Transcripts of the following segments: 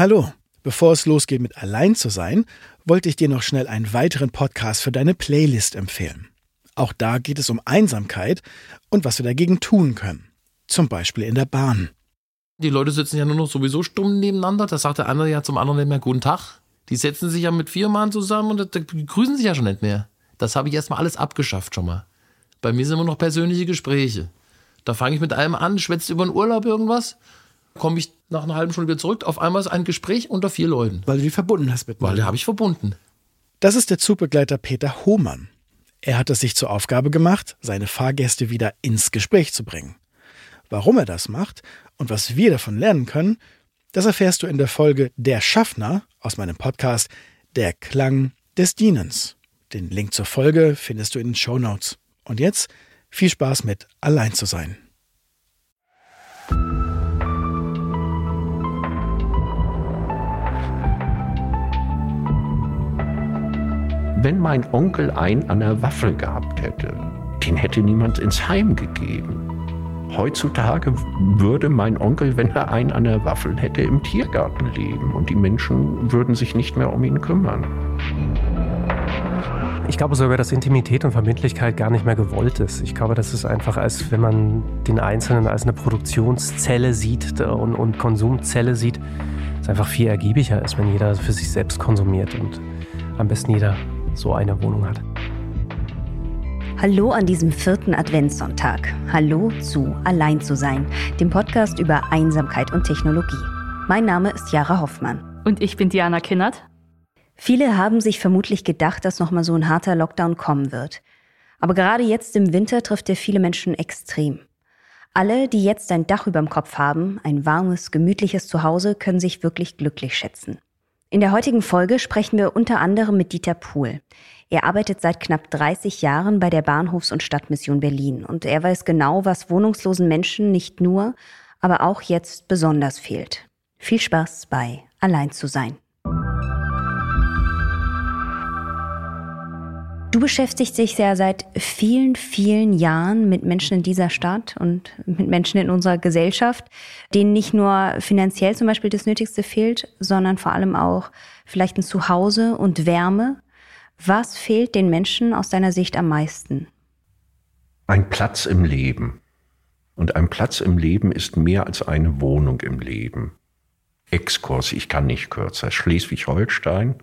Hallo, bevor es losgeht mit Allein zu sein, wollte ich dir noch schnell einen weiteren Podcast für deine Playlist empfehlen. Auch da geht es um Einsamkeit und was wir dagegen tun können. Zum Beispiel in der Bahn. Die Leute sitzen ja nur noch sowieso stumm nebeneinander. Da sagt der eine ja zum anderen nicht mehr Guten Tag. Die setzen sich ja mit vier Mann zusammen und grüßen sich ja schon nicht mehr. Das habe ich erstmal alles abgeschafft schon mal. Bei mir sind immer noch persönliche Gespräche. Da fange ich mit einem an, schwätzt über den Urlaub irgendwas, komme ich nach einer halben Stunde wieder zurück. Auf einmal ist ein Gespräch unter vier Leuten. Weil du die verbunden hast mit Weil die habe ich verbunden. Das ist der Zugbegleiter Peter Hohmann. Er hat es sich zur Aufgabe gemacht, seine Fahrgäste wieder ins Gespräch zu bringen. Warum er das macht und was wir davon lernen können, das erfährst du in der Folge Der Schaffner aus meinem Podcast Der Klang des Dienens. Den Link zur Folge findest du in den Show Notes. Und jetzt viel Spaß mit Allein zu sein. Wenn mein Onkel einen an der Waffel gehabt hätte, den hätte niemand ins Heim gegeben. Heutzutage würde mein Onkel, wenn er einen an der Waffel hätte, im Tiergarten leben und die Menschen würden sich nicht mehr um ihn kümmern. Ich glaube sogar, dass Intimität und Verbindlichkeit gar nicht mehr gewollt ist. Ich glaube, das ist einfach, als wenn man den Einzelnen als eine Produktionszelle sieht und, und Konsumzelle sieht, es einfach viel ergiebiger ist, wenn jeder für sich selbst konsumiert und am besten jeder so eine Wohnung hat. Hallo an diesem vierten Adventssonntag. Hallo zu Allein zu sein, dem Podcast über Einsamkeit und Technologie. Mein Name ist Jara Hoffmann. Und ich bin Diana Kinnert. Viele haben sich vermutlich gedacht, dass nochmal so ein harter Lockdown kommen wird. Aber gerade jetzt im Winter trifft er viele Menschen extrem. Alle, die jetzt ein Dach überm Kopf haben, ein warmes, gemütliches Zuhause, können sich wirklich glücklich schätzen. In der heutigen Folge sprechen wir unter anderem mit Dieter Pohl. Er arbeitet seit knapp 30 Jahren bei der Bahnhofs- und Stadtmission Berlin und er weiß genau, was wohnungslosen Menschen nicht nur, aber auch jetzt besonders fehlt. Viel Spaß bei Allein zu sein. Du beschäftigst dich ja seit vielen, vielen Jahren mit Menschen in dieser Stadt und mit Menschen in unserer Gesellschaft, denen nicht nur finanziell zum Beispiel das Nötigste fehlt, sondern vor allem auch vielleicht ein Zuhause und Wärme. Was fehlt den Menschen aus deiner Sicht am meisten? Ein Platz im Leben. Und ein Platz im Leben ist mehr als eine Wohnung im Leben. Exkurs, ich kann nicht kürzer. Schleswig-Holstein,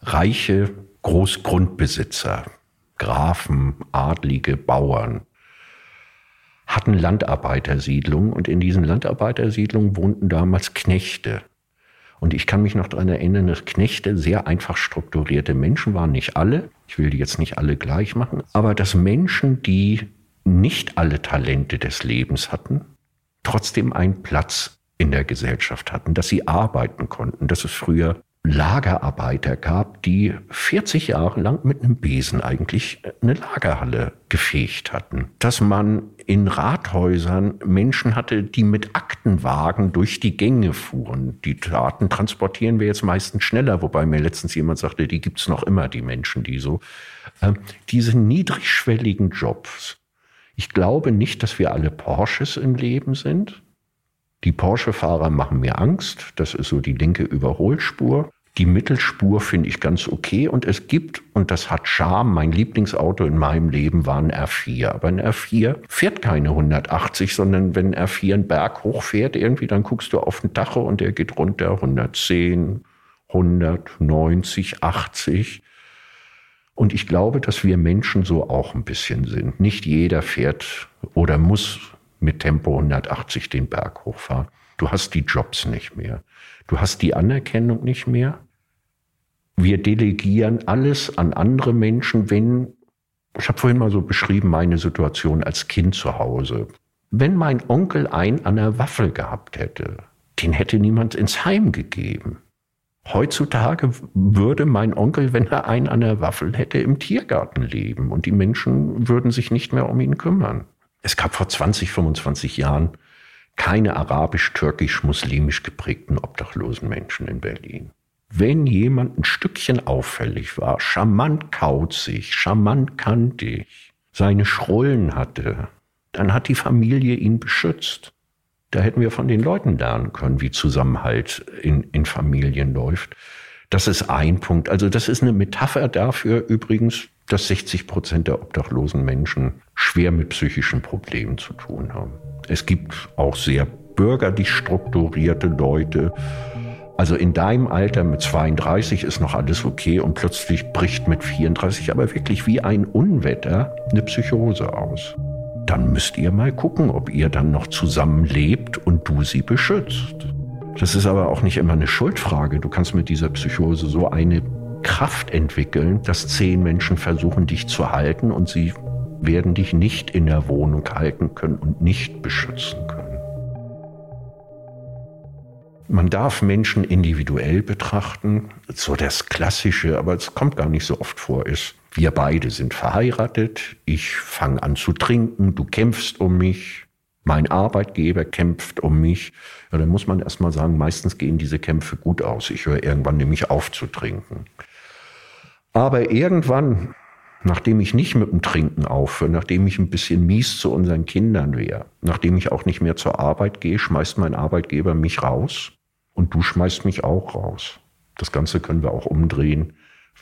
reiche Großgrundbesitzer, Grafen, Adlige, Bauern, hatten Landarbeitersiedlungen und in diesen Landarbeitersiedlungen wohnten damals Knechte. Und ich kann mich noch daran erinnern, dass Knechte sehr einfach strukturierte Menschen waren, nicht alle, ich will die jetzt nicht alle gleich machen, aber dass Menschen, die nicht alle Talente des Lebens hatten, trotzdem einen Platz in der Gesellschaft hatten, dass sie arbeiten konnten, dass es früher Lagerarbeiter gab, die 40 Jahre lang mit einem Besen eigentlich eine Lagerhalle gefegt hatten. Dass man in Rathäusern Menschen hatte, die mit Aktenwagen durch die Gänge fuhren. Die Daten transportieren wir jetzt meistens schneller, wobei mir letztens jemand sagte, die gibt's noch immer, die Menschen, die so. Äh, diese niedrigschwelligen Jobs. Ich glaube nicht, dass wir alle Porsches im Leben sind. Die Porsche-Fahrer machen mir Angst. Das ist so die linke Überholspur. Die Mittelspur finde ich ganz okay und es gibt, und das hat Charme, mein Lieblingsauto in meinem Leben war ein R4. Aber ein R4 fährt keine 180, sondern wenn ein R4 einen Berg hochfährt, irgendwie, dann guckst du auf den Dache und der geht runter 110, 190, 80. Und ich glaube, dass wir Menschen so auch ein bisschen sind. Nicht jeder fährt oder muss mit Tempo 180 den Berg hochfahren. Du hast die Jobs nicht mehr. Du hast die Anerkennung nicht mehr wir delegieren alles an andere Menschen, wenn, ich habe vorhin mal so beschrieben, meine Situation als Kind zu Hause. Wenn mein Onkel einen an der Waffel gehabt hätte, den hätte niemand ins Heim gegeben. Heutzutage würde mein Onkel, wenn er einen an der Waffel hätte, im Tiergarten leben und die Menschen würden sich nicht mehr um ihn kümmern. Es gab vor 20, 25 Jahren keine arabisch-türkisch-muslimisch geprägten obdachlosen Menschen in Berlin wenn jemand ein Stückchen auffällig war, charmant kauzig, charmant kantig, seine Schrullen hatte, dann hat die Familie ihn beschützt. Da hätten wir von den Leuten lernen können, wie Zusammenhalt in, in Familien läuft. Das ist ein Punkt. Also das ist eine Metapher dafür übrigens, dass 60 Prozent der obdachlosen Menschen schwer mit psychischen Problemen zu tun haben. Es gibt auch sehr bürgerlich strukturierte Leute. Also in deinem Alter mit 32 ist noch alles okay und plötzlich bricht mit 34 aber wirklich wie ein Unwetter eine Psychose aus. Dann müsst ihr mal gucken, ob ihr dann noch zusammenlebt und du sie beschützt. Das ist aber auch nicht immer eine Schuldfrage. Du kannst mit dieser Psychose so eine Kraft entwickeln, dass zehn Menschen versuchen, dich zu halten und sie werden dich nicht in der Wohnung halten können und nicht beschützen können. Man darf Menschen individuell betrachten. So das Klassische, aber es kommt gar nicht so oft vor, ist, wir beide sind verheiratet, ich fange an zu trinken, du kämpfst um mich, mein Arbeitgeber kämpft um mich. Ja, dann muss man erstmal sagen, meistens gehen diese Kämpfe gut aus. Ich höre irgendwann nämlich auf zu trinken. Aber irgendwann, nachdem ich nicht mit dem Trinken aufhöre, nachdem ich ein bisschen mies zu unseren Kindern wäre, nachdem ich auch nicht mehr zur Arbeit gehe, schmeißt mein Arbeitgeber mich raus und du schmeißt mich auch raus. Das Ganze können wir auch umdrehen,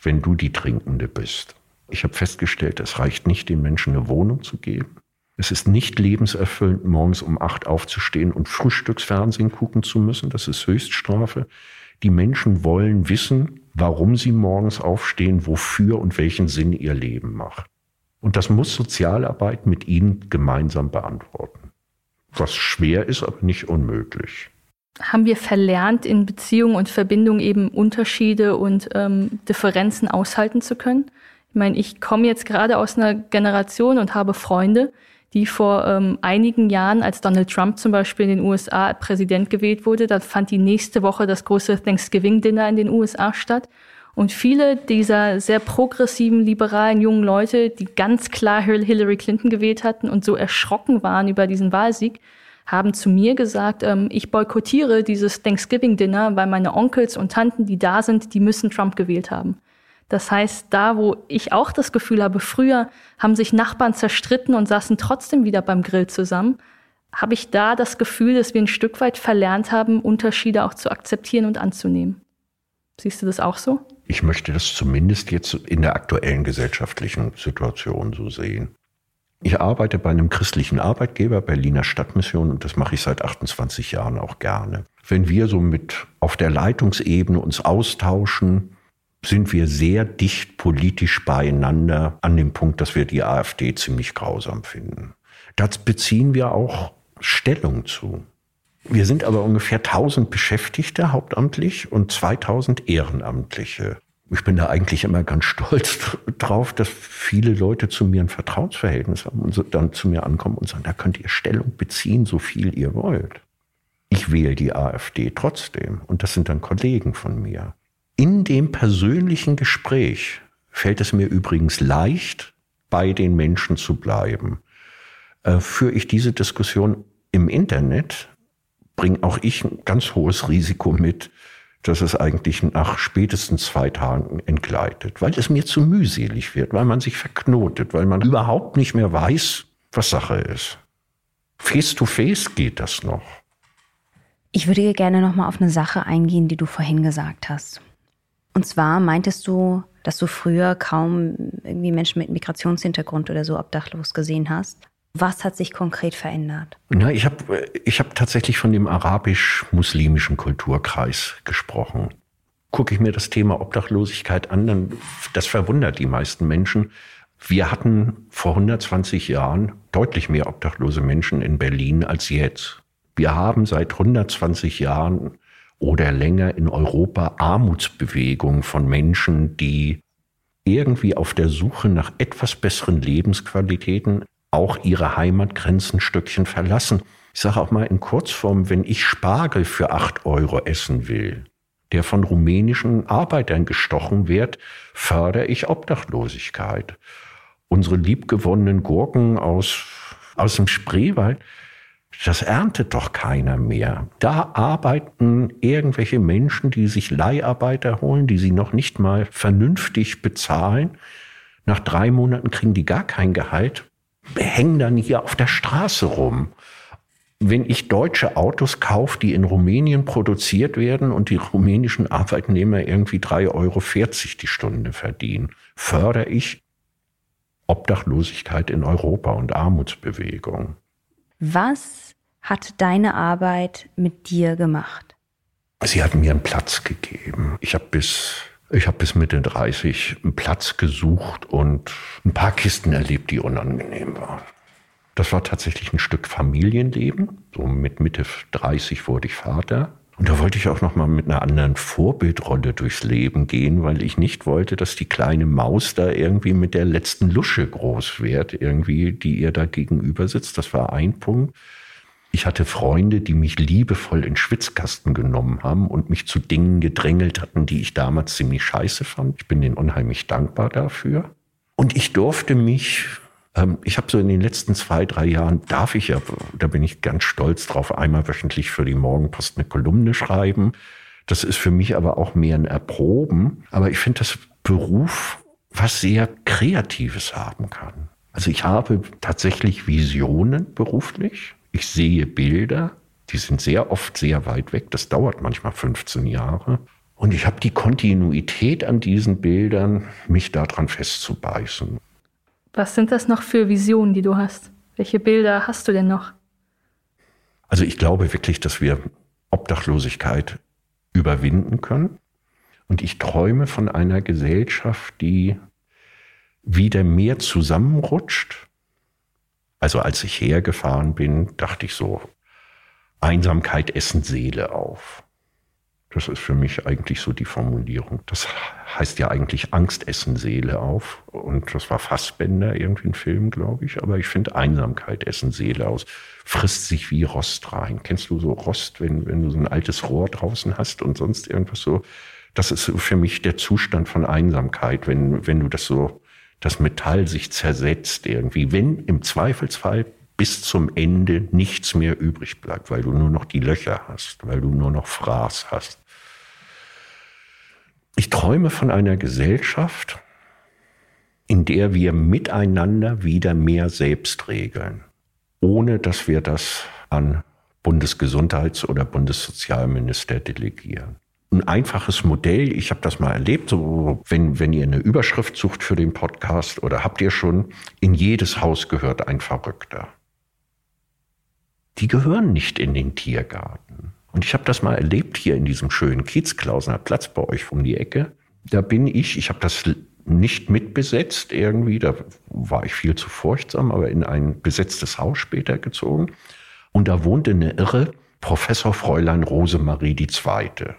wenn du die Trinkende bist. Ich habe festgestellt, es reicht nicht, den Menschen eine Wohnung zu geben. Es ist nicht lebenserfüllend, morgens um acht aufzustehen und Frühstücksfernsehen gucken zu müssen. Das ist Höchststrafe. Die Menschen wollen wissen, warum sie morgens aufstehen, wofür und welchen Sinn ihr Leben macht. Und das muss Sozialarbeit mit ihnen gemeinsam beantworten. Was schwer ist, aber nicht unmöglich. Haben wir verlernt, in Beziehungen und Verbindungen eben Unterschiede und ähm, Differenzen aushalten zu können? Ich meine, ich komme jetzt gerade aus einer Generation und habe Freunde, die vor ähm, einigen Jahren, als Donald Trump zum Beispiel in den USA Präsident gewählt wurde, da fand die nächste Woche das große Thanksgiving-Dinner in den USA statt. Und viele dieser sehr progressiven, liberalen jungen Leute, die ganz klar Hillary Clinton gewählt hatten und so erschrocken waren über diesen Wahlsieg, haben zu mir gesagt, ähm, ich boykottiere dieses Thanksgiving-Dinner, weil meine Onkels und Tanten, die da sind, die müssen Trump gewählt haben. Das heißt, da, wo ich auch das Gefühl habe, früher haben sich Nachbarn zerstritten und saßen trotzdem wieder beim Grill zusammen, habe ich da das Gefühl, dass wir ein Stück weit verlernt haben, Unterschiede auch zu akzeptieren und anzunehmen. Siehst du das auch so? Ich möchte das zumindest jetzt in der aktuellen gesellschaftlichen Situation so sehen. Ich arbeite bei einem christlichen Arbeitgeber, Berliner Stadtmission, und das mache ich seit 28 Jahren auch gerne. Wenn wir so mit auf der Leitungsebene uns austauschen, sind wir sehr dicht politisch beieinander an dem Punkt, dass wir die AfD ziemlich grausam finden. Das beziehen wir auch Stellung zu. Wir sind aber ungefähr 1000 Beschäftigte hauptamtlich und 2000 Ehrenamtliche. Ich bin da eigentlich immer ganz stolz drauf, dass viele Leute zu mir ein Vertrauensverhältnis haben und dann zu mir ankommen und sagen, da könnt ihr Stellung beziehen, so viel ihr wollt. Ich wähle die AfD trotzdem und das sind dann Kollegen von mir. In dem persönlichen Gespräch fällt es mir übrigens leicht, bei den Menschen zu bleiben. Äh, führe ich diese Diskussion im Internet, bringe auch ich ein ganz hohes Risiko mit, dass es eigentlich nach spätestens zwei Tagen entgleitet, weil es mir zu mühselig wird, weil man sich verknotet, weil man überhaupt nicht mehr weiß, was Sache ist. Face to face geht das noch. Ich würde gerne noch mal auf eine Sache eingehen, die du vorhin gesagt hast. Und zwar meintest du, dass du früher kaum irgendwie Menschen mit Migrationshintergrund oder so obdachlos gesehen hast. Was hat sich konkret verändert? Na, ich habe ich hab tatsächlich von dem arabisch-muslimischen Kulturkreis gesprochen. Gucke ich mir das Thema Obdachlosigkeit an, dann das verwundert die meisten Menschen. Wir hatten vor 120 Jahren deutlich mehr obdachlose Menschen in Berlin als jetzt. Wir haben seit 120 Jahren oder länger in Europa Armutsbewegung von Menschen, die irgendwie auf der Suche nach etwas besseren Lebensqualitäten auch ihre Heimatgrenzen Stückchen verlassen. Ich sage auch mal in Kurzform, wenn ich Spargel für acht Euro essen will, der von rumänischen Arbeitern gestochen wird, fördere ich Obdachlosigkeit. Unsere liebgewonnenen Gurken aus, aus dem Spreewald, das erntet doch keiner mehr. Da arbeiten irgendwelche Menschen, die sich Leiharbeiter holen, die sie noch nicht mal vernünftig bezahlen. Nach drei Monaten kriegen die gar kein Gehalt, hängen dann hier auf der Straße rum. wenn ich deutsche Autos kaufe, die in Rumänien produziert werden und die rumänischen Arbeitnehmer irgendwie 3,40 Euro die Stunde verdienen, fördere ich Obdachlosigkeit in Europa und Armutsbewegung. Was hat deine Arbeit mit dir gemacht? Sie hat mir einen Platz gegeben. Ich habe bis ich habe bis Mitte 30 einen Platz gesucht und ein paar Kisten erlebt, die unangenehm waren. Das war tatsächlich ein Stück Familienleben. So mit Mitte 30 wurde ich Vater. Und da wollte ich auch noch mal mit einer anderen Vorbildrolle durchs Leben gehen, weil ich nicht wollte, dass die kleine Maus da irgendwie mit der letzten Lusche groß wird, irgendwie, die ihr da gegenüber sitzt. Das war ein Punkt. Ich hatte Freunde, die mich liebevoll in Schwitzkasten genommen haben und mich zu Dingen gedrängelt hatten, die ich damals ziemlich scheiße fand. Ich bin denen unheimlich dankbar dafür. Und ich durfte mich ähm, ich habe so in den letzten zwei, drei Jahren, darf ich ja, da bin ich ganz stolz drauf, einmal wöchentlich für die Morgenpost eine Kolumne schreiben. Das ist für mich aber auch mehr ein Erproben. Aber ich finde das Beruf was sehr Kreatives haben kann. Also ich habe tatsächlich Visionen beruflich. Ich sehe Bilder, die sind sehr oft sehr weit weg. Das dauert manchmal 15 Jahre. Und ich habe die Kontinuität an diesen Bildern, mich daran festzubeißen. Was sind das noch für Visionen, die du hast? Welche Bilder hast du denn noch? Also ich glaube wirklich, dass wir Obdachlosigkeit überwinden können. Und ich träume von einer Gesellschaft, die wieder mehr zusammenrutscht. Also als ich hergefahren bin, dachte ich so, Einsamkeit essen Seele auf. Das ist für mich eigentlich so die Formulierung. Das heißt ja eigentlich Angst essen Seele auf. Und das war Fassbänder, irgendwie ein Film, glaube ich. Aber ich finde Einsamkeit essen Seele aus. Frisst sich wie Rost rein. Kennst du so Rost, wenn, wenn du so ein altes Rohr draußen hast und sonst irgendwas so? Das ist für mich der Zustand von Einsamkeit, wenn, wenn du das so, das Metall sich zersetzt irgendwie. Wenn im Zweifelsfall bis zum Ende nichts mehr übrig bleibt, weil du nur noch die Löcher hast, weil du nur noch Fraß hast. Ich träume von einer Gesellschaft, in der wir miteinander wieder mehr selbst regeln, ohne dass wir das an Bundesgesundheits- oder Bundessozialminister delegieren. Ein einfaches Modell, ich habe das mal erlebt, so wenn, wenn ihr eine Überschrift sucht für den Podcast oder habt ihr schon, in jedes Haus gehört ein Verrückter. Die gehören nicht in den Tiergarten. Und ich habe das mal erlebt hier in diesem schönen Kiezklausener Platz bei euch um die Ecke. Da bin ich, ich habe das nicht mitbesetzt irgendwie, da war ich viel zu furchtsam, aber in ein besetztes Haus später gezogen. Und da wohnte eine irre Professor Fräulein Rosemarie II.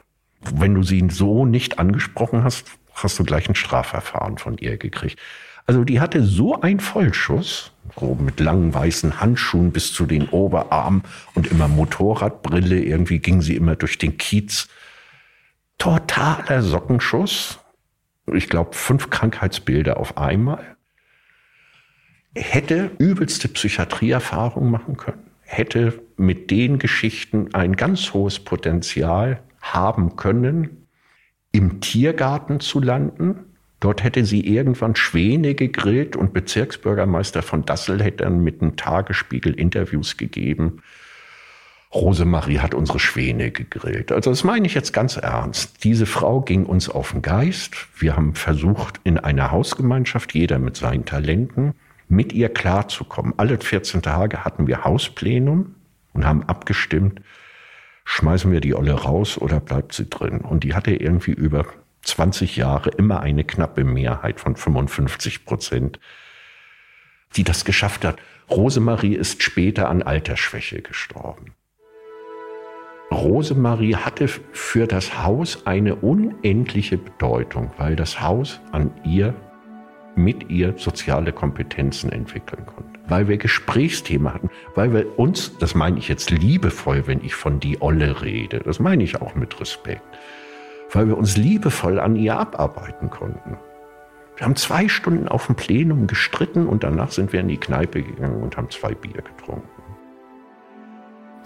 Wenn du sie so nicht angesprochen hast, hast du gleich ein Strafverfahren von ihr gekriegt. Also die hatte so einen Vollschuss, so mit langen weißen Handschuhen bis zu den Oberarmen und immer Motorradbrille. Irgendwie ging sie immer durch den Kiez. Totaler Sockenschuss. Ich glaube, fünf Krankheitsbilder auf einmal. Hätte übelste Psychiatrieerfahrung machen können. Hätte mit den Geschichten ein ganz hohes Potenzial haben können, im Tiergarten zu landen Dort hätte sie irgendwann Schwäne gegrillt und Bezirksbürgermeister von Dassel hätte dann mit einem Tagesspiegel Interviews gegeben. Rosemarie hat unsere Schwäne gegrillt. Also das meine ich jetzt ganz ernst. Diese Frau ging uns auf den Geist. Wir haben versucht, in einer Hausgemeinschaft, jeder mit seinen Talenten, mit ihr klarzukommen. Alle 14 Tage hatten wir Hausplenum und haben abgestimmt, schmeißen wir die Olle raus oder bleibt sie drin. Und die hatte irgendwie über 20 Jahre immer eine knappe Mehrheit von 55 Prozent, die das geschafft hat. Rosemarie ist später an Altersschwäche gestorben. Rosemarie hatte für das Haus eine unendliche Bedeutung, weil das Haus an ihr, mit ihr soziale Kompetenzen entwickeln konnte. Weil wir Gesprächsthemen hatten, weil wir uns, das meine ich jetzt liebevoll, wenn ich von die Olle rede, das meine ich auch mit Respekt, weil wir uns liebevoll an ihr abarbeiten konnten. Wir haben zwei Stunden auf dem Plenum gestritten und danach sind wir in die Kneipe gegangen und haben zwei Bier getrunken.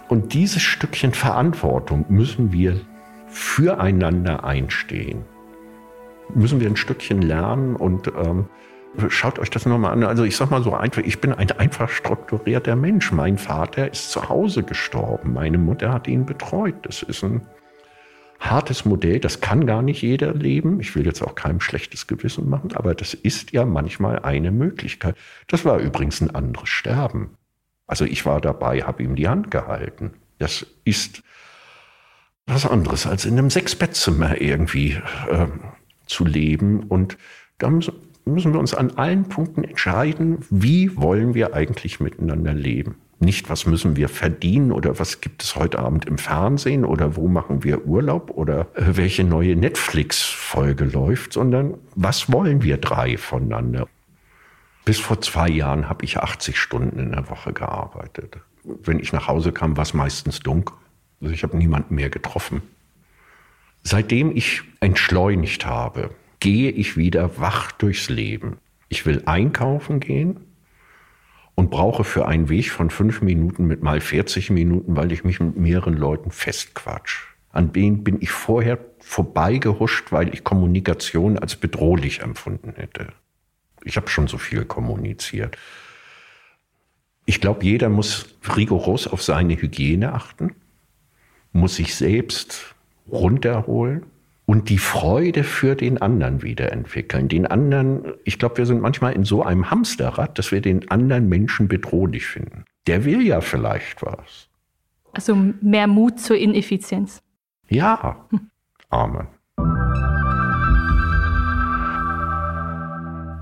Und dieses Stückchen Verantwortung müssen wir füreinander einstehen. Müssen wir ein Stückchen lernen und ähm, Schaut euch das nochmal an. Also ich sag mal so einfach, ich bin ein einfach strukturierter Mensch. Mein Vater ist zu Hause gestorben. Meine Mutter hat ihn betreut. Das ist ein hartes Modell. Das kann gar nicht jeder leben. Ich will jetzt auch keinem schlechtes Gewissen machen, aber das ist ja manchmal eine Möglichkeit. Das war übrigens ein anderes Sterben. Also ich war dabei, habe ihm die Hand gehalten. Das ist was anderes als in einem Sechsbettzimmer irgendwie äh, zu leben. Und da müssen, wir uns an allen Punkten entscheiden, wie wollen wir eigentlich miteinander leben. Nicht, was müssen wir verdienen oder was gibt es heute Abend im Fernsehen oder wo machen wir Urlaub oder äh, welche neue Netflix-Folge läuft, sondern was wollen wir drei voneinander. Bis vor zwei Jahren habe ich 80 Stunden in der Woche gearbeitet. Wenn ich nach Hause kam, war es meistens dunkel. Also ich habe niemanden mehr getroffen. Seitdem ich entschleunigt habe, gehe ich wieder wach durchs Leben. Ich will einkaufen gehen und brauche für einen Weg von fünf Minuten mit mal 40 Minuten, weil ich mich mit mehreren Leuten festquatsch. An denen bin ich vorher vorbeigehuscht, weil ich Kommunikation als bedrohlich empfunden hätte. Ich habe schon so viel kommuniziert. Ich glaube, jeder muss rigoros auf seine Hygiene achten, muss sich selbst runterholen und die Freude für den anderen wiederentwickeln. Den anderen, ich glaube, wir sind manchmal in so einem Hamsterrad, dass wir den anderen Menschen bedrohlich finden. Der will ja vielleicht was. Also mehr Mut zur Ineffizienz. Ja, Amen.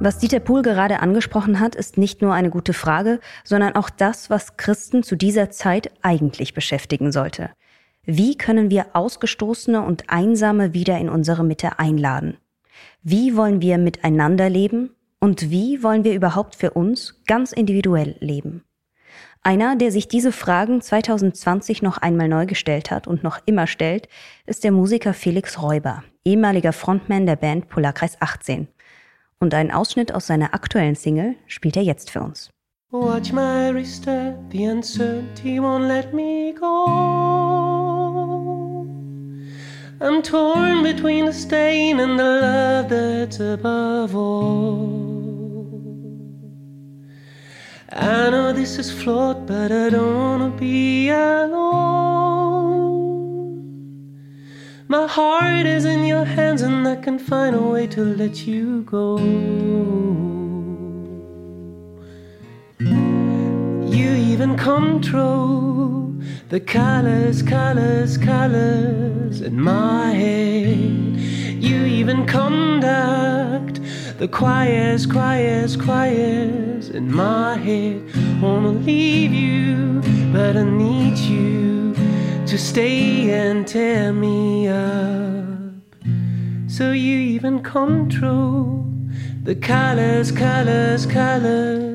Was Dieter Pohl gerade angesprochen hat, ist nicht nur eine gute Frage, sondern auch das, was Christen zu dieser Zeit eigentlich beschäftigen sollte. Wie können wir Ausgestoßene und Einsame wieder in unsere Mitte einladen? Wie wollen wir miteinander leben? Und wie wollen wir überhaupt für uns ganz individuell leben? Einer, der sich diese Fragen 2020 noch einmal neu gestellt hat und noch immer stellt, ist der Musiker Felix Räuber, ehemaliger Frontman der Band Polarkreis 18. Und einen Ausschnitt aus seiner aktuellen Single spielt er jetzt für uns. Watch my wrist, the uncertainty won't let me go. I'm torn between the stain and the love that's above all. I know this is flawed, but I don't wanna be alone. My heart is in your hands, and I can find a way to let you go. Even control the colors, colors, colors in my head. You even conduct the choirs, choirs, choirs in my head. Wanna leave you, but I need you to stay and tear me up. So you even control the colors, colors, colors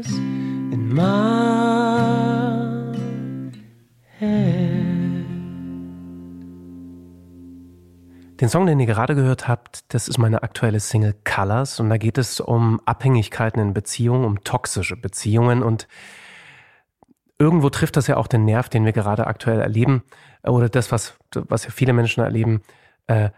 Den Song, den ihr gerade gehört habt, das ist meine aktuelle Single Colors. Und da geht es um Abhängigkeiten in Beziehungen, um toxische Beziehungen. Und irgendwo trifft das ja auch den Nerv, den wir gerade aktuell erleben. Oder das, was, was ja viele Menschen erleben, äh,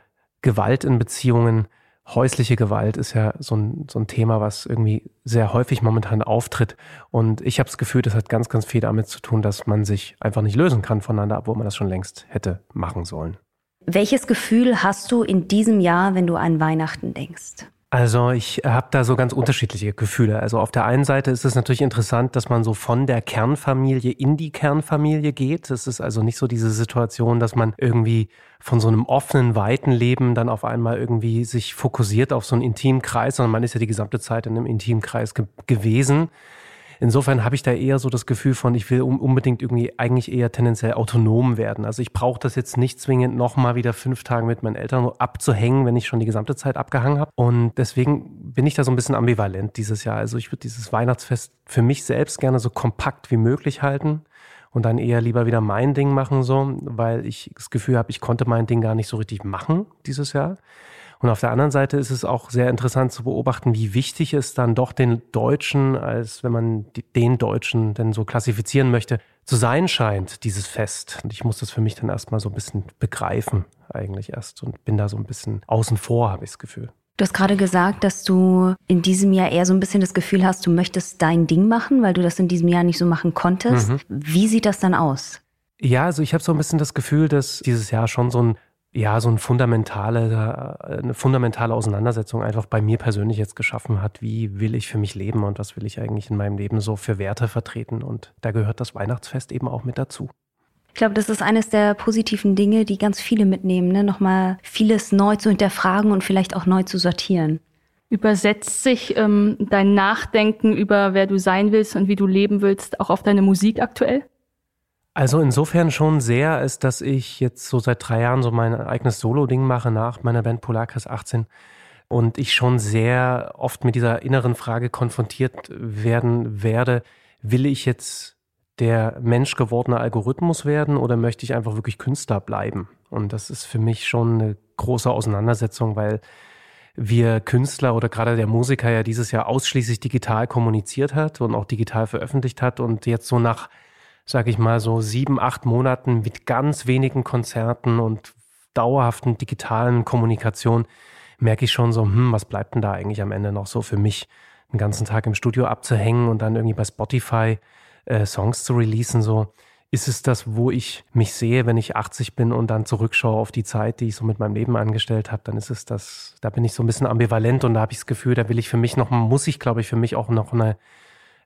Gewalt in Beziehungen, häusliche Gewalt ist ja so ein, so ein Thema, was irgendwie sehr häufig momentan auftritt. Und ich habe das Gefühl, das hat ganz, ganz viel damit zu tun, dass man sich einfach nicht lösen kann voneinander, obwohl man das schon längst hätte machen sollen. Welches Gefühl hast du in diesem Jahr, wenn du an Weihnachten denkst? Also ich habe da so ganz unterschiedliche Gefühle. Also auf der einen Seite ist es natürlich interessant, dass man so von der Kernfamilie in die Kernfamilie geht. Es ist also nicht so diese Situation, dass man irgendwie von so einem offenen, weiten Leben dann auf einmal irgendwie sich fokussiert auf so einen intimen Kreis, sondern man ist ja die gesamte Zeit in einem intimen Kreis ge gewesen. Insofern habe ich da eher so das Gefühl von, ich will unbedingt irgendwie eigentlich eher tendenziell autonom werden. Also ich brauche das jetzt nicht zwingend nochmal wieder fünf Tage mit meinen Eltern abzuhängen, wenn ich schon die gesamte Zeit abgehangen habe. Und deswegen bin ich da so ein bisschen ambivalent dieses Jahr. Also ich würde dieses Weihnachtsfest für mich selbst gerne so kompakt wie möglich halten und dann eher lieber wieder mein Ding machen, so, weil ich das Gefühl habe, ich konnte mein Ding gar nicht so richtig machen dieses Jahr. Und auf der anderen Seite ist es auch sehr interessant zu beobachten, wie wichtig es dann doch den Deutschen, als wenn man den Deutschen denn so klassifizieren möchte, zu sein scheint, dieses Fest. Und ich muss das für mich dann erstmal so ein bisschen begreifen, eigentlich erst. Und bin da so ein bisschen außen vor, habe ich das Gefühl. Du hast gerade gesagt, dass du in diesem Jahr eher so ein bisschen das Gefühl hast, du möchtest dein Ding machen, weil du das in diesem Jahr nicht so machen konntest. Mhm. Wie sieht das dann aus? Ja, also ich habe so ein bisschen das Gefühl, dass dieses Jahr schon so ein ja, so ein fundamentale, eine fundamentale Auseinandersetzung einfach bei mir persönlich jetzt geschaffen hat. Wie will ich für mich leben und was will ich eigentlich in meinem Leben so für Werte vertreten? Und da gehört das Weihnachtsfest eben auch mit dazu. Ich glaube, das ist eines der positiven Dinge, die ganz viele mitnehmen, ne? nochmal vieles neu zu hinterfragen und vielleicht auch neu zu sortieren. Übersetzt sich ähm, dein Nachdenken über, wer du sein willst und wie du leben willst, auch auf deine Musik aktuell? Also insofern schon sehr, als dass ich jetzt so seit drei Jahren so mein eigenes Solo-Ding mache nach meiner Band Polarkreis 18 und ich schon sehr oft mit dieser inneren Frage konfrontiert werden werde, will ich jetzt der menschgewordene Algorithmus werden oder möchte ich einfach wirklich Künstler bleiben? Und das ist für mich schon eine große Auseinandersetzung, weil wir Künstler oder gerade der Musiker ja dieses Jahr ausschließlich digital kommuniziert hat und auch digital veröffentlicht hat und jetzt so nach, sage ich mal, so sieben, acht Monaten mit ganz wenigen Konzerten und dauerhaften digitalen Kommunikation merke ich schon so, hm, was bleibt denn da eigentlich am Ende noch so für mich, den ganzen Tag im Studio abzuhängen und dann irgendwie bei Spotify äh, Songs zu releasen, so? Ist es das, wo ich mich sehe, wenn ich 80 bin und dann zurückschaue auf die Zeit, die ich so mit meinem Leben angestellt habe, dann ist es das, da bin ich so ein bisschen ambivalent und da habe ich das Gefühl, da will ich für mich noch, muss ich, glaube ich, für mich auch noch eine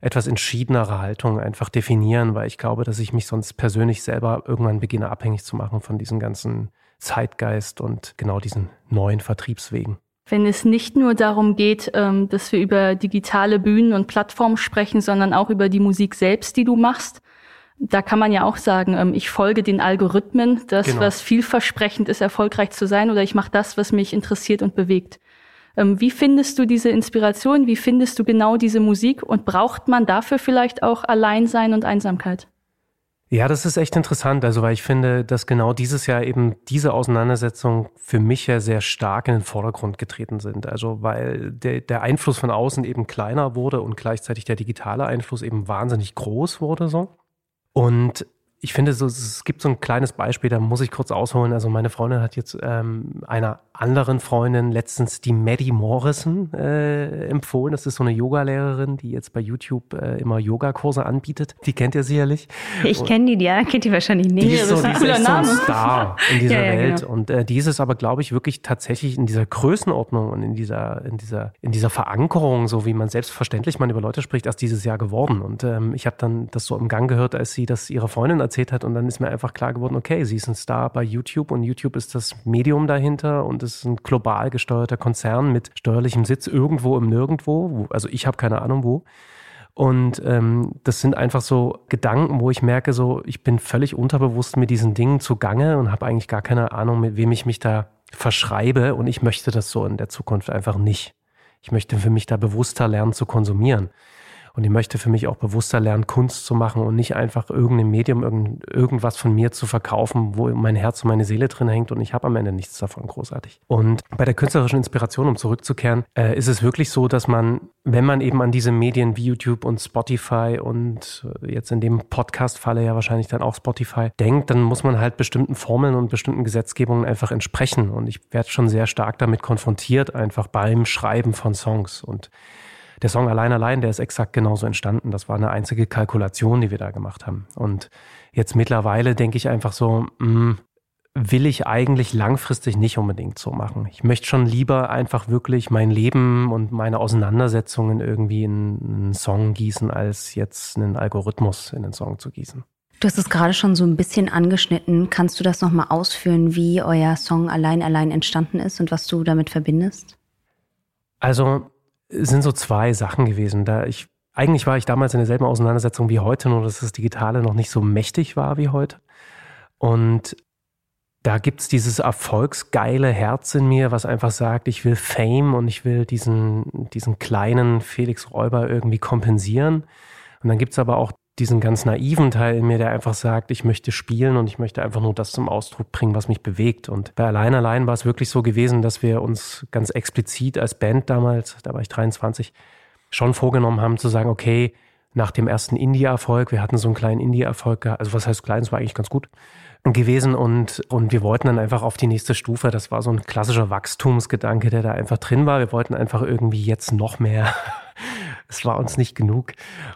etwas entschiedenere Haltung einfach definieren, weil ich glaube, dass ich mich sonst persönlich selber irgendwann beginne abhängig zu machen von diesem ganzen Zeitgeist und genau diesen neuen Vertriebswegen wenn es nicht nur darum geht, ähm, dass wir über digitale Bühnen und Plattformen sprechen, sondern auch über die Musik selbst, die du machst. Da kann man ja auch sagen, ähm, ich folge den Algorithmen, das, genau. was vielversprechend ist, erfolgreich zu sein, oder ich mache das, was mich interessiert und bewegt. Ähm, wie findest du diese Inspiration? Wie findest du genau diese Musik? Und braucht man dafür vielleicht auch Alleinsein und Einsamkeit? Ja, das ist echt interessant, also weil ich finde, dass genau dieses Jahr eben diese Auseinandersetzungen für mich ja sehr stark in den Vordergrund getreten sind. Also weil der, der Einfluss von außen eben kleiner wurde und gleichzeitig der digitale Einfluss eben wahnsinnig groß wurde so. Und ich finde, so, es gibt so ein kleines Beispiel, da muss ich kurz ausholen. Also meine Freundin hat jetzt ähm, einer anderen Freundin letztens die Maddie Morrison äh, empfohlen. Das ist so eine Yogalehrerin, die jetzt bei YouTube äh, immer Yogakurse anbietet. Die kennt ihr sicherlich. Ich kenne die, ja, kennt die wahrscheinlich nicht. Die ist, so, die ist echt so ein Star in dieser ja, ja, Welt. Genau. Und äh, die ist es aber, glaube ich, wirklich tatsächlich in dieser Größenordnung und in dieser, in dieser, in dieser Verankerung, so wie man selbstverständlich man über Leute spricht, erst dieses Jahr geworden. Und ähm, ich habe dann das so im Gang gehört, als sie das ihrer Freundin erzählt hat. Und dann ist mir einfach klar geworden, okay, sie ist ein Star bei YouTube und YouTube ist das Medium dahinter und ist ein global gesteuerter Konzern mit steuerlichem Sitz irgendwo im Nirgendwo. Wo, also ich habe keine Ahnung wo. Und ähm, das sind einfach so Gedanken, wo ich merke, so ich bin völlig unterbewusst mit diesen Dingen zugange und habe eigentlich gar keine Ahnung, mit wem ich mich da verschreibe. Und ich möchte das so in der Zukunft einfach nicht. Ich möchte für mich da bewusster lernen zu konsumieren. Und ich möchte für mich auch bewusster lernen, Kunst zu machen und nicht einfach irgendein Medium, irgend, irgendwas von mir zu verkaufen, wo mein Herz und meine Seele drin hängt und ich habe am Ende nichts davon großartig. Und bei der künstlerischen Inspiration, um zurückzukehren, äh, ist es wirklich so, dass man, wenn man eben an diese Medien wie YouTube und Spotify und äh, jetzt in dem Podcast-Falle ja wahrscheinlich dann auch Spotify denkt, dann muss man halt bestimmten Formeln und bestimmten Gesetzgebungen einfach entsprechen. Und ich werde schon sehr stark damit konfrontiert, einfach beim Schreiben von Songs. Und der Song Allein Allein, der ist exakt genauso entstanden. Das war eine einzige Kalkulation, die wir da gemacht haben. Und jetzt mittlerweile denke ich einfach so, mh, hm, will ich eigentlich langfristig nicht unbedingt so machen. Ich möchte schon lieber einfach wirklich mein Leben und meine Auseinandersetzungen irgendwie in einen Song gießen, als jetzt einen Algorithmus in den Song zu gießen. Du hast es gerade schon so ein bisschen angeschnitten. Kannst du das nochmal ausführen, wie euer Song Allein Allein entstanden ist und was du damit verbindest? Also sind so zwei Sachen gewesen. Da ich, eigentlich war ich damals in derselben Auseinandersetzung wie heute, nur dass das Digitale noch nicht so mächtig war wie heute. Und da gibt es dieses erfolgsgeile Herz in mir, was einfach sagt, ich will Fame und ich will diesen, diesen kleinen Felix Räuber irgendwie kompensieren. Und dann gibt es aber auch diesen ganz naiven Teil in mir, der einfach sagt, ich möchte spielen und ich möchte einfach nur das zum Ausdruck bringen, was mich bewegt. Und bei Allein Allein war es wirklich so gewesen, dass wir uns ganz explizit als Band damals, da war ich 23, schon vorgenommen haben zu sagen, okay, nach dem ersten Indie-Erfolg, wir hatten so einen kleinen Indie-Erfolg, also was heißt klein, es war eigentlich ganz gut, gewesen und, und wir wollten dann einfach auf die nächste Stufe. Das war so ein klassischer Wachstumsgedanke, der da einfach drin war. Wir wollten einfach irgendwie jetzt noch mehr. Es war uns nicht genug.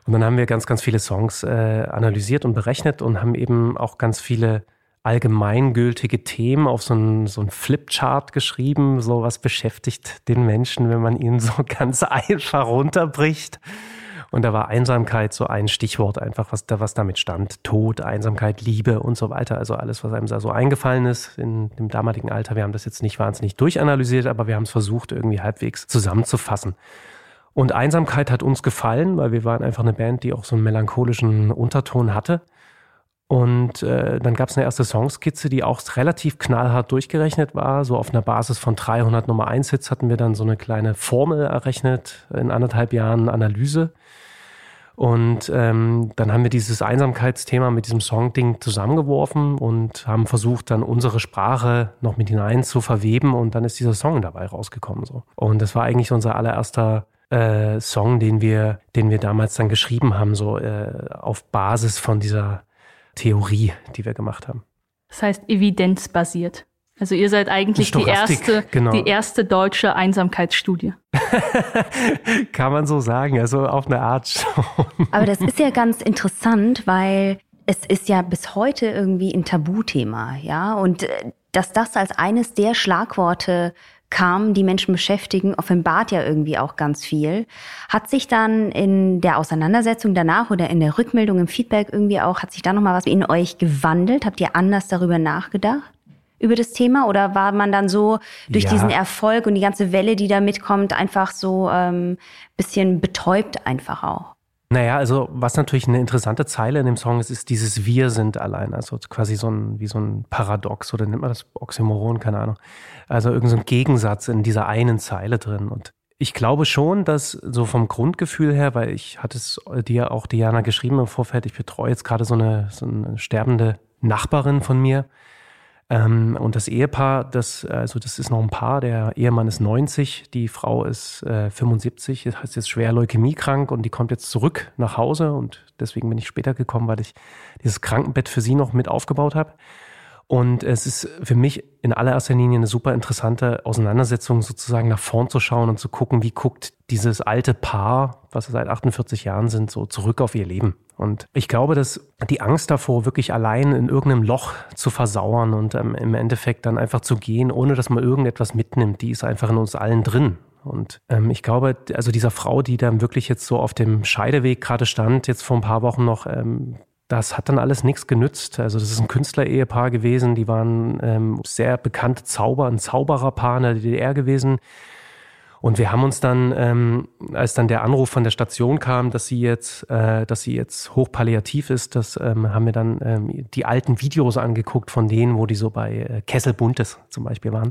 Und dann haben wir ganz, ganz viele Songs äh, analysiert und berechnet und haben eben auch ganz viele allgemeingültige Themen auf so ein, so ein Flipchart geschrieben. So was beschäftigt den Menschen, wenn man ihn so ganz einfach runterbricht. Und da war Einsamkeit so ein Stichwort einfach, was da, was damit stand. Tod, Einsamkeit, Liebe und so weiter. Also alles, was einem da so eingefallen ist in dem damaligen Alter. Wir haben das jetzt nicht wahnsinnig durchanalysiert, aber wir haben es versucht, irgendwie halbwegs zusammenzufassen. Und Einsamkeit hat uns gefallen, weil wir waren einfach eine Band, die auch so einen melancholischen Unterton hatte. Und äh, dann gab es eine erste Songskizze, die auch relativ knallhart durchgerechnet war. So auf einer Basis von 300 Nummer 1 Hits hatten wir dann so eine kleine Formel errechnet in anderthalb Jahren Analyse. Und ähm, dann haben wir dieses Einsamkeitsthema mit diesem Songding zusammengeworfen und haben versucht, dann unsere Sprache noch mit hinein zu verweben. Und dann ist dieser Song dabei rausgekommen. So. Und das war eigentlich unser allererster äh, Song, den wir, den wir damals dann geschrieben haben, so äh, auf Basis von dieser Theorie, die wir gemacht haben. Das heißt evidenzbasiert. Also ihr seid eigentlich die erste, genau. die erste deutsche Einsamkeitsstudie. Kann man so sagen, also auf eine Art schon. Aber das ist ja ganz interessant, weil es ist ja bis heute irgendwie ein Tabuthema, ja. Und äh, dass das als eines der Schlagworte kam, die Menschen beschäftigen, offenbart ja irgendwie auch ganz viel. Hat sich dann in der Auseinandersetzung danach oder in der Rückmeldung im Feedback irgendwie auch, hat sich da nochmal was in euch gewandelt? Habt ihr anders darüber nachgedacht? Über das Thema oder war man dann so durch ja. diesen Erfolg und die ganze Welle, die da mitkommt, einfach so ähm, bisschen betäubt einfach auch? Naja, also was natürlich eine interessante Zeile in dem Song ist, ist dieses Wir sind allein. Also quasi so ein, wie so ein Paradox oder nennt man das Oxymoron, keine Ahnung. Also irgendein so Gegensatz in dieser einen Zeile drin. Und ich glaube schon, dass so vom Grundgefühl her, weil ich hatte es dir auch Diana geschrieben im Vorfeld, ich betreue jetzt gerade so eine, so eine sterbende Nachbarin von mir. Ähm, und das Ehepaar, das, also das ist noch ein Paar, der Ehemann ist 90, die Frau ist äh, 75, das heißt jetzt schwer leukämiekrank und die kommt jetzt zurück nach Hause und deswegen bin ich später gekommen, weil ich dieses Krankenbett für sie noch mit aufgebaut habe. Und es ist für mich in allererster Linie eine super interessante Auseinandersetzung, sozusagen nach vorn zu schauen und zu gucken, wie guckt dieses alte Paar, was seit 48 Jahren sind, so zurück auf ihr Leben. Und ich glaube, dass die Angst davor, wirklich allein in irgendeinem Loch zu versauern und ähm, im Endeffekt dann einfach zu gehen, ohne dass man irgendetwas mitnimmt, die ist einfach in uns allen drin. Und ähm, ich glaube, also dieser Frau, die dann wirklich jetzt so auf dem Scheideweg gerade stand, jetzt vor ein paar Wochen noch, ähm, das hat dann alles nichts genützt. Also das ist ein Künstler-Ehepaar gewesen, die waren ähm, sehr bekannte Zauber, ein Zaubererpaar in der DDR gewesen und wir haben uns dann, ähm, als dann der Anruf von der Station kam, dass sie jetzt, äh, dass sie jetzt hochpalliativ ist, das ähm, haben wir dann ähm, die alten Videos angeguckt von denen, wo die so bei äh, Kessel Buntes zum Beispiel waren.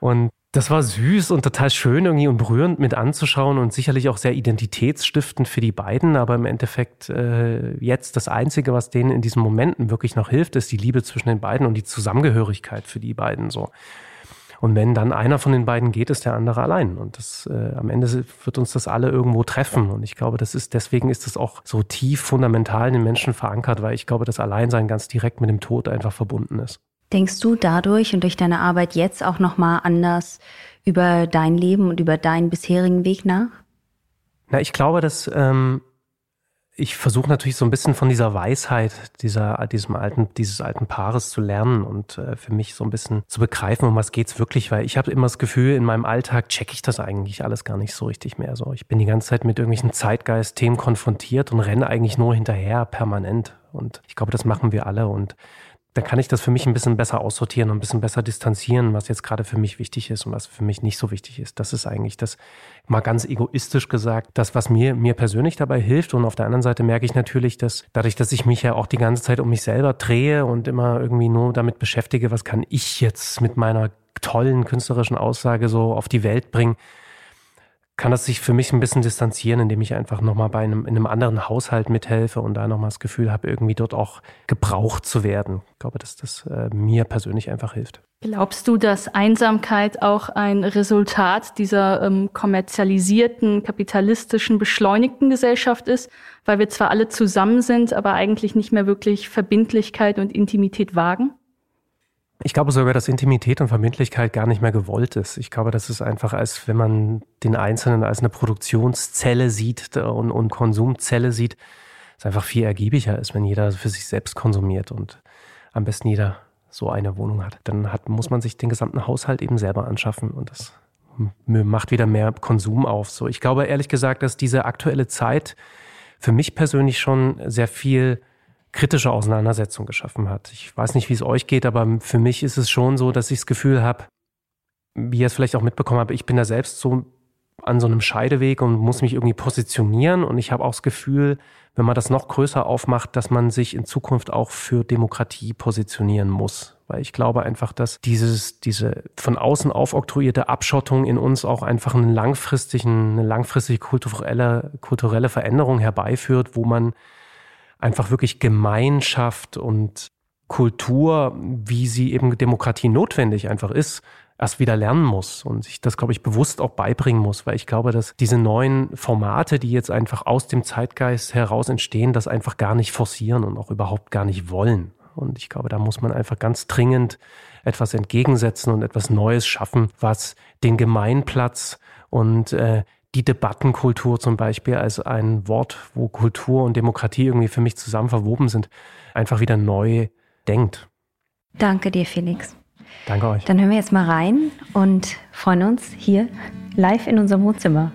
Und das war süß und total schön irgendwie und berührend mit anzuschauen und sicherlich auch sehr identitätsstiftend für die beiden. Aber im Endeffekt äh, jetzt das Einzige, was denen in diesen Momenten wirklich noch hilft, ist die Liebe zwischen den beiden und die Zusammengehörigkeit für die beiden so. Und wenn dann einer von den beiden geht, ist der andere allein. Und das, äh, am Ende wird uns das alle irgendwo treffen. Und ich glaube, das ist, deswegen ist das auch so tief fundamental in den Menschen verankert, weil ich glaube, das Alleinsein ganz direkt mit dem Tod einfach verbunden ist. Denkst du dadurch und durch deine Arbeit jetzt auch nochmal anders über dein Leben und über deinen bisherigen Weg nach? Na, ich glaube, dass ähm, ich versuche natürlich so ein bisschen von dieser Weisheit dieser, diesem alten, dieses alten Paares zu lernen und äh, für mich so ein bisschen zu begreifen, um was geht's wirklich, weil ich habe immer das Gefühl, in meinem Alltag checke ich das eigentlich alles gar nicht so richtig mehr. So, ich bin die ganze Zeit mit irgendwelchen Zeitgeist-Themen konfrontiert und renne eigentlich nur hinterher permanent. Und ich glaube, das machen wir alle. Und dann kann ich das für mich ein bisschen besser aussortieren und ein bisschen besser distanzieren, was jetzt gerade für mich wichtig ist und was für mich nicht so wichtig ist. Das ist eigentlich das, mal ganz egoistisch gesagt, das, was mir, mir persönlich dabei hilft. Und auf der anderen Seite merke ich natürlich, dass dadurch, dass ich mich ja auch die ganze Zeit um mich selber drehe und immer irgendwie nur damit beschäftige, was kann ich jetzt mit meiner tollen künstlerischen Aussage so auf die Welt bringen, kann das sich für mich ein bisschen distanzieren, indem ich einfach nochmal bei einem, in einem anderen Haushalt mithelfe und da nochmal das Gefühl habe, irgendwie dort auch gebraucht zu werden. Ich glaube, dass das äh, mir persönlich einfach hilft. Glaubst du, dass Einsamkeit auch ein Resultat dieser ähm, kommerzialisierten, kapitalistischen, beschleunigten Gesellschaft ist, weil wir zwar alle zusammen sind, aber eigentlich nicht mehr wirklich Verbindlichkeit und Intimität wagen? Ich glaube sogar, dass Intimität und Verbindlichkeit gar nicht mehr gewollt ist. Ich glaube, das ist einfach, als wenn man den Einzelnen als eine Produktionszelle sieht und, und Konsumzelle sieht, es einfach viel ergiebiger ist, wenn jeder für sich selbst konsumiert und am besten jeder so eine Wohnung hat. Dann hat, muss man sich den gesamten Haushalt eben selber anschaffen und das macht wieder mehr Konsum auf. So, ich glaube ehrlich gesagt, dass diese aktuelle Zeit für mich persönlich schon sehr viel kritische Auseinandersetzung geschaffen hat. Ich weiß nicht, wie es euch geht, aber für mich ist es schon so, dass ich das Gefühl habe, wie ihr es vielleicht auch mitbekommen habt, ich bin da selbst so an so einem Scheideweg und muss mich irgendwie positionieren. Und ich habe auch das Gefühl, wenn man das noch größer aufmacht, dass man sich in Zukunft auch für Demokratie positionieren muss. Weil ich glaube einfach, dass dieses, diese von außen aufoktroyierte Abschottung in uns auch einfach einen langfristigen, eine langfristige kulturelle, kulturelle Veränderung herbeiführt, wo man einfach wirklich Gemeinschaft und Kultur, wie sie eben Demokratie notwendig einfach ist, erst wieder lernen muss und sich das, glaube ich, bewusst auch beibringen muss, weil ich glaube, dass diese neuen Formate, die jetzt einfach aus dem Zeitgeist heraus entstehen, das einfach gar nicht forcieren und auch überhaupt gar nicht wollen. Und ich glaube, da muss man einfach ganz dringend etwas entgegensetzen und etwas Neues schaffen, was den Gemeinplatz und äh, die Debattenkultur zum Beispiel als ein Wort, wo Kultur und Demokratie irgendwie für mich zusammen verwoben sind, einfach wieder neu denkt. Danke dir, Felix. Danke euch. Dann hören wir jetzt mal rein und freuen uns hier live in unserem Wohnzimmer.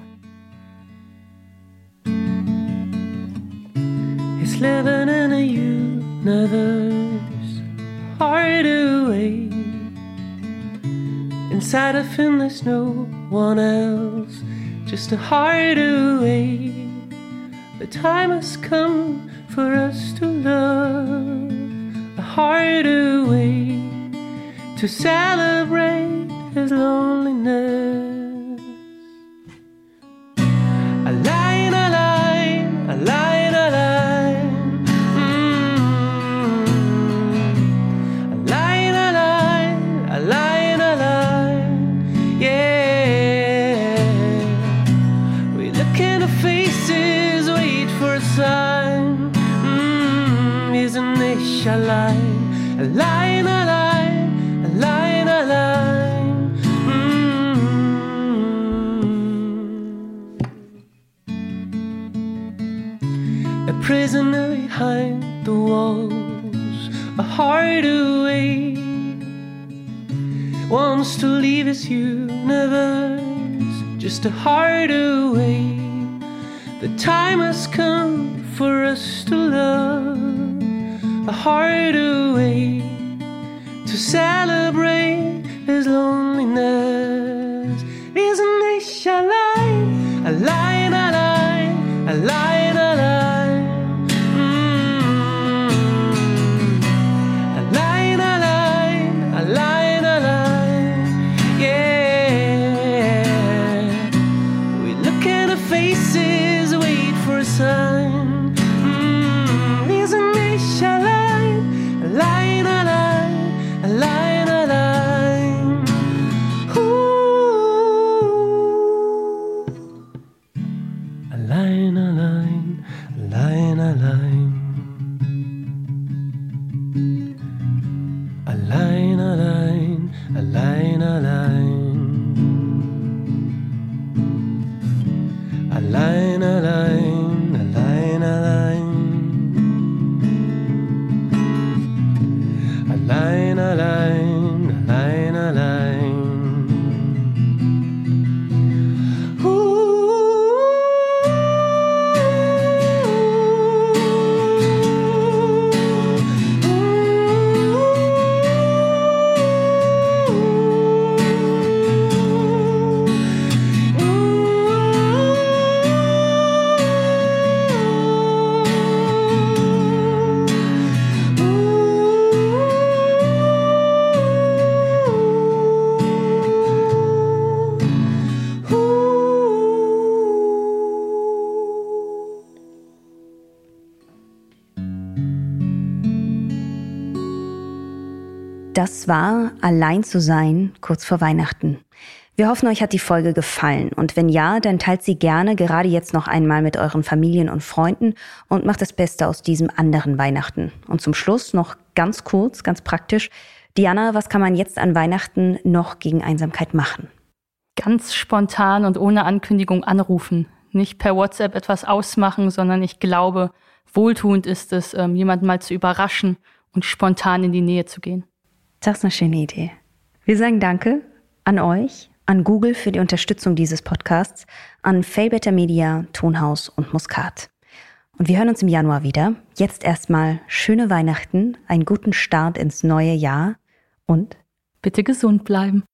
It's living in a universe hard away Inside of him there's no one else Just a heart away The time has come for us to love A heart away to celebrate his loneliness. Line? A line, a line. Mm-hmm. prisoner behind the walls, a heart away. Wants to leave his universe, just a heart away. The time has come for us to love, a heart away, celebrate his loneliness. Isn't this a lie? A lie, mm. a lie, a lie, a lie. Mm-hmm. A lie, a lie, a lie, a lie. Yeah. We look at our faces, wait for a sign. Das war Allein zu sein kurz vor Weihnachten. Wir hoffen, euch hat die Folge gefallen. Und wenn ja, dann teilt sie gerne gerade jetzt noch einmal mit euren Familien und Freunden und macht das Beste aus diesem anderen Weihnachten. Und zum Schluss noch ganz kurz, ganz praktisch. Diana, was kann man jetzt an Weihnachten noch gegen Einsamkeit machen? Ganz spontan und ohne Ankündigung anrufen. Nicht per WhatsApp etwas ausmachen, sondern ich glaube, wohltuend ist es, ähm, jemanden mal zu überraschen und spontan in die Nähe zu gehen. Das ist eine schöne Idee. Wir sagen Danke an euch an Google für die Unterstützung dieses Podcasts, an Failbetter Media, Tonhaus und Muskat. Und wir hören uns im Januar wieder. Jetzt erstmal schöne Weihnachten, einen guten Start ins neue Jahr und bitte gesund bleiben.